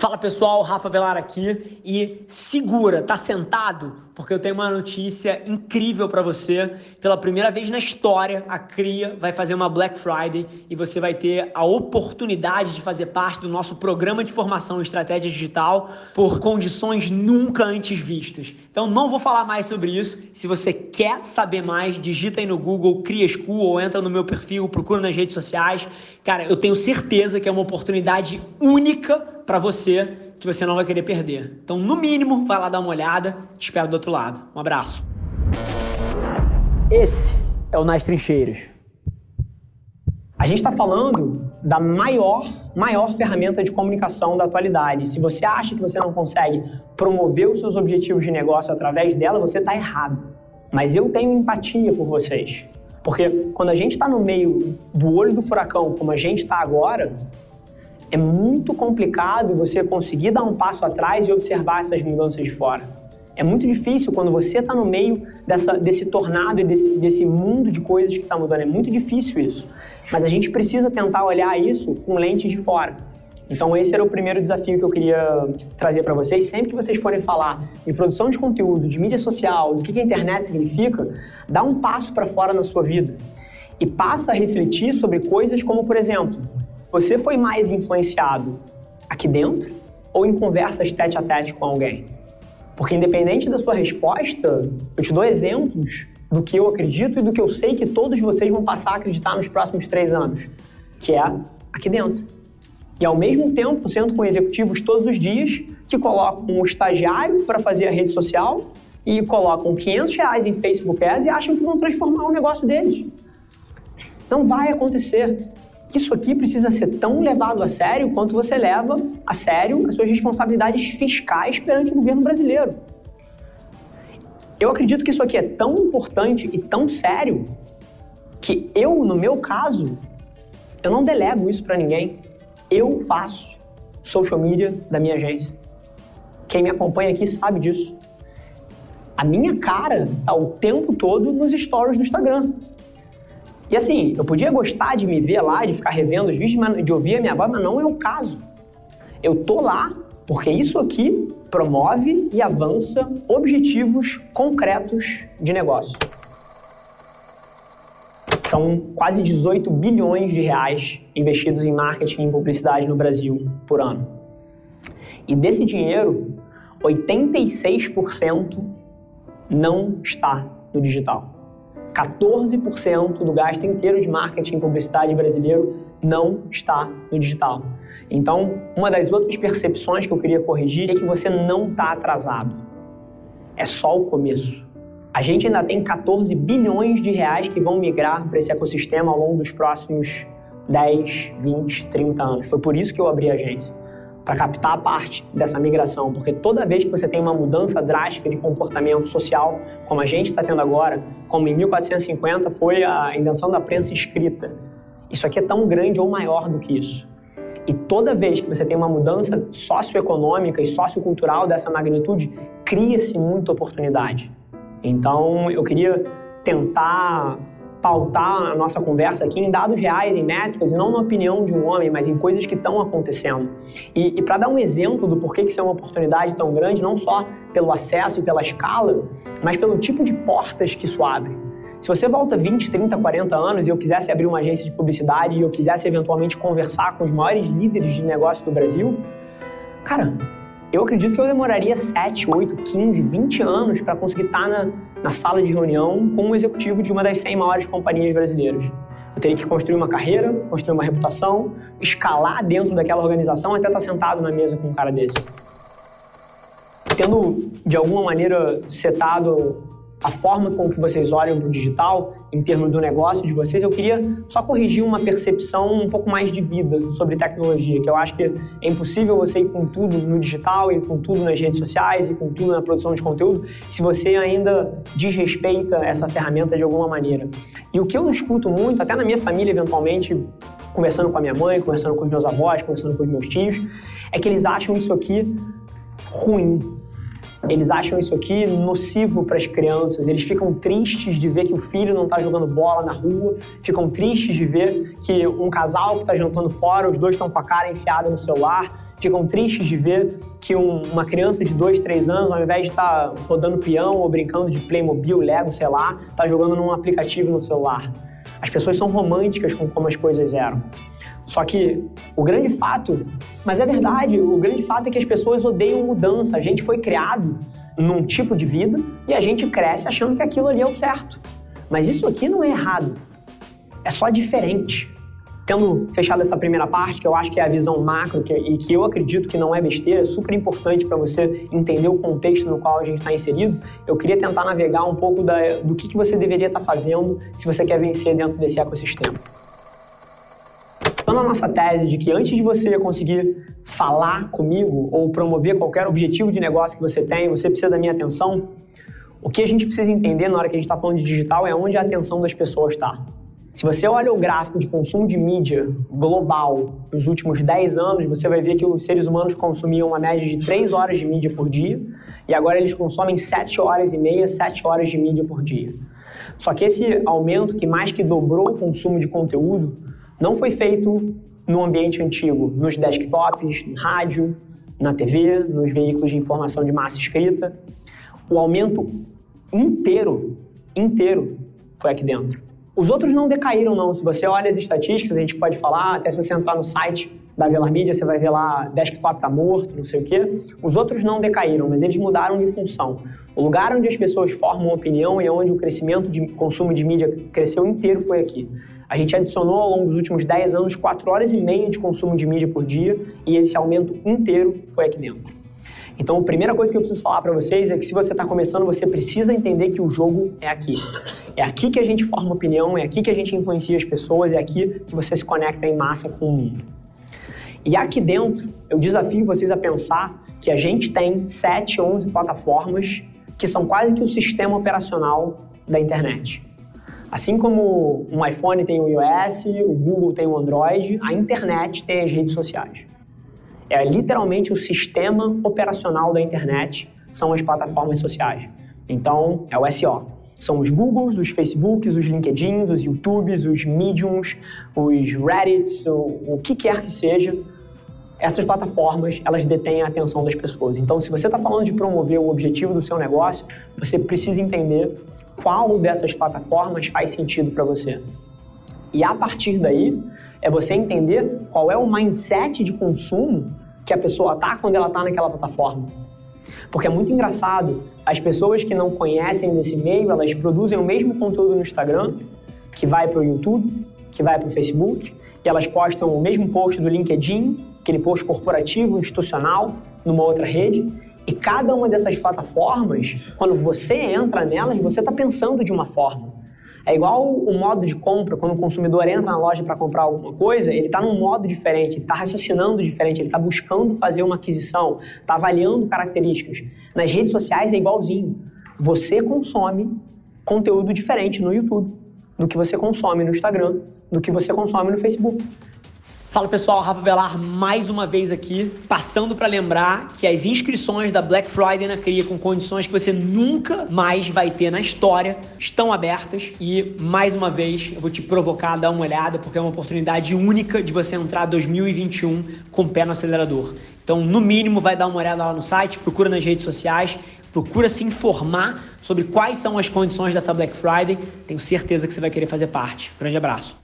Fala pessoal, Rafa Velar aqui e segura, tá sentado? Porque eu tenho uma notícia incrível para você. Pela primeira vez na história, a CRIA vai fazer uma Black Friday e você vai ter a oportunidade de fazer parte do nosso programa de formação em estratégia digital por condições nunca antes vistas. Então não vou falar mais sobre isso. Se você quer saber mais, digita aí no Google Cria School ou entra no meu perfil, procura nas redes sociais. Cara, eu tenho certeza que é uma oportunidade única para você que você não vai querer perder. Então, no mínimo, vai lá dar uma olhada. Te espero do outro lado. Um abraço. Esse é o Nas Trincheiras. A gente está falando da maior, maior ferramenta de comunicação da atualidade. Se você acha que você não consegue promover os seus objetivos de negócio através dela, você está errado. Mas eu tenho empatia por vocês. Porque quando a gente está no meio do olho do furacão, como a gente está agora, é muito complicado você conseguir dar um passo atrás e observar essas mudanças de fora. É muito difícil quando você está no meio dessa, desse tornado e desse, desse mundo de coisas que está mudando. É muito difícil isso. Mas a gente precisa tentar olhar isso com lentes de fora. Então esse era o primeiro desafio que eu queria trazer para vocês. Sempre que vocês forem falar de produção de conteúdo, de mídia social, do que a internet significa, dá um passo para fora na sua vida e passa a refletir sobre coisas como, por exemplo, você foi mais influenciado aqui dentro ou em conversas tete a tete com alguém? Porque independente da sua resposta, eu te dou exemplos do que eu acredito e do que eu sei que todos vocês vão passar a acreditar nos próximos três anos, que é aqui dentro. E ao mesmo tempo, sendo com executivos todos os dias que colocam um estagiário para fazer a rede social e colocam 500 reais em Facebook Ads e acham que vão transformar o negócio deles. Não vai acontecer isso aqui precisa ser tão levado a sério quanto você leva a sério as suas responsabilidades fiscais perante o governo brasileiro. Eu acredito que isso aqui é tão importante e tão sério que eu, no meu caso, eu não delego isso para ninguém. Eu faço social media da minha agência. Quem me acompanha aqui sabe disso. A minha cara está o tempo todo nos stories do Instagram. E assim, eu podia gostar de me ver lá, de ficar revendo os vídeos, de ouvir a minha voz, mas não é o caso. Eu tô lá porque isso aqui promove e avança objetivos concretos de negócio. São quase 18 bilhões de reais investidos em marketing e publicidade no Brasil por ano. E desse dinheiro, 86% não está no digital. 14% do gasto inteiro de marketing e publicidade brasileiro não está no digital. Então, uma das outras percepções que eu queria corrigir é que você não está atrasado. É só o começo. A gente ainda tem 14 bilhões de reais que vão migrar para esse ecossistema ao longo dos próximos 10, 20, 30 anos. Foi por isso que eu abri a agência para captar a parte dessa migração, porque toda vez que você tem uma mudança drástica de comportamento social, como a gente está tendo agora, como em 1450 foi a invenção da prensa escrita, isso aqui é tão grande ou maior do que isso. E toda vez que você tem uma mudança socioeconômica e sociocultural dessa magnitude, cria-se muita oportunidade. Então, eu queria tentar pautar a nossa conversa aqui em dados reais, em métricas, e não na opinião de um homem, mas em coisas que estão acontecendo. E, e para dar um exemplo do porquê que isso é uma oportunidade tão grande, não só pelo acesso e pela escala, mas pelo tipo de portas que isso abre. Se você volta 20, 30, 40 anos e eu quisesse abrir uma agência de publicidade e eu quisesse eventualmente conversar com os maiores líderes de negócio do Brasil, cara, eu acredito que eu demoraria 7, 8, 15, 20 anos para conseguir estar tá na, na sala de reunião com um executivo de uma das 100 maiores companhias brasileiras. Eu teria que construir uma carreira, construir uma reputação, escalar dentro daquela organização até estar tá sentado na mesa com um cara desse. Tendo, de alguma maneira, setado a forma com que vocês olham para o digital, em termos do negócio de vocês, eu queria só corrigir uma percepção um pouco mais de vida sobre tecnologia, que eu acho que é impossível você ir com tudo no digital e com tudo nas redes sociais e com tudo na produção de conteúdo se você ainda desrespeita essa ferramenta de alguma maneira. E o que eu escuto muito, até na minha família eventualmente, conversando com a minha mãe, conversando com os meus avós, conversando com os meus tios, é que eles acham isso aqui ruim, eles acham isso aqui nocivo para as crianças, eles ficam tristes de ver que o filho não está jogando bola na rua, ficam tristes de ver que um casal que está jantando fora, os dois estão com a cara enfiada no celular, ficam tristes de ver que um, uma criança de 2, 3 anos, ao invés de estar tá rodando peão ou brincando de Playmobil, Lego, sei lá, está jogando num aplicativo no celular. As pessoas são românticas com como as coisas eram. Só que o grande fato, mas é verdade, o grande fato é que as pessoas odeiam mudança. A gente foi criado num tipo de vida e a gente cresce achando que aquilo ali é o certo. Mas isso aqui não é errado, é só diferente. Tendo fechado essa primeira parte, que eu acho que é a visão macro que, e que eu acredito que não é besteira, é super importante para você entender o contexto no qual a gente está inserido, eu queria tentar navegar um pouco da, do que, que você deveria estar tá fazendo se você quer vencer dentro desse ecossistema. Então, na nossa tese de que antes de você conseguir falar comigo ou promover qualquer objetivo de negócio que você tem, você precisa da minha atenção, o que a gente precisa entender na hora que a gente está falando de digital é onde a atenção das pessoas está. Se você olha o gráfico de consumo de mídia global nos últimos 10 anos, você vai ver que os seres humanos consumiam uma média de 3 horas de mídia por dia e agora eles consomem 7 horas e meia, 7 horas de mídia por dia. Só que esse aumento, que mais que dobrou o consumo de conteúdo, não foi feito no ambiente antigo, nos desktops, rádio, na TV, nos veículos de informação de massa escrita. O aumento inteiro, inteiro, foi aqui dentro. Os outros não decaíram, não. Se você olha as estatísticas, a gente pode falar, até se você entrar no site da Velar Media, você vai ver lá, desktop está morto, não sei o quê. Os outros não decaíram, mas eles mudaram de função. O lugar onde as pessoas formam opinião e onde o crescimento de consumo de mídia cresceu inteiro foi aqui. A gente adicionou ao longo dos últimos 10 anos 4 horas e meia de consumo de mídia por dia e esse aumento inteiro foi aqui dentro. Então, a primeira coisa que eu preciso falar para vocês é que se você está começando, você precisa entender que o jogo é aqui. É aqui que a gente forma opinião, é aqui que a gente influencia as pessoas, é aqui que você se conecta em massa com o mundo. E aqui dentro, eu desafio vocês a pensar que a gente tem 7, 11 plataformas que são quase que o sistema operacional da internet. Assim como um iPhone tem o iOS, o Google tem o Android, a internet tem as redes sociais. É literalmente o sistema operacional da internet, são as plataformas sociais. Então, é o SEO. São os Googles, os Facebooks, os LinkedIns, os YouTubes, os Mediums, os Reddits, o, o que quer que seja. Essas plataformas, elas detêm a atenção das pessoas. Então, se você está falando de promover o objetivo do seu negócio, você precisa entender qual dessas plataformas faz sentido para você. E a partir daí, é você entender qual é o mindset de consumo que a pessoa tá quando ela tá naquela plataforma. Porque é muito engraçado, as pessoas que não conhecem desse meio, elas produzem o mesmo conteúdo no Instagram, que vai para o YouTube, que vai para o Facebook, e elas postam o mesmo post do LinkedIn, aquele post corporativo, institucional, numa outra rede, e cada uma dessas plataformas, quando você entra nelas, você está pensando de uma forma. É igual o modo de compra, quando o consumidor entra na loja para comprar alguma coisa, ele está num modo diferente, ele está raciocinando diferente, ele está buscando fazer uma aquisição, está avaliando características. Nas redes sociais é igualzinho. Você consome conteúdo diferente no YouTube do que você consome no Instagram, do que você consome no Facebook. Fala pessoal, Rafa Velar mais uma vez aqui, passando para lembrar que as inscrições da Black Friday na Cria com condições que você nunca mais vai ter na história estão abertas e mais uma vez eu vou te provocar a dar uma olhada porque é uma oportunidade única de você entrar 2021 com o pé no acelerador. Então, no mínimo, vai dar uma olhada lá no site, procura nas redes sociais, procura se informar sobre quais são as condições dessa Black Friday. Tenho certeza que você vai querer fazer parte. Grande abraço.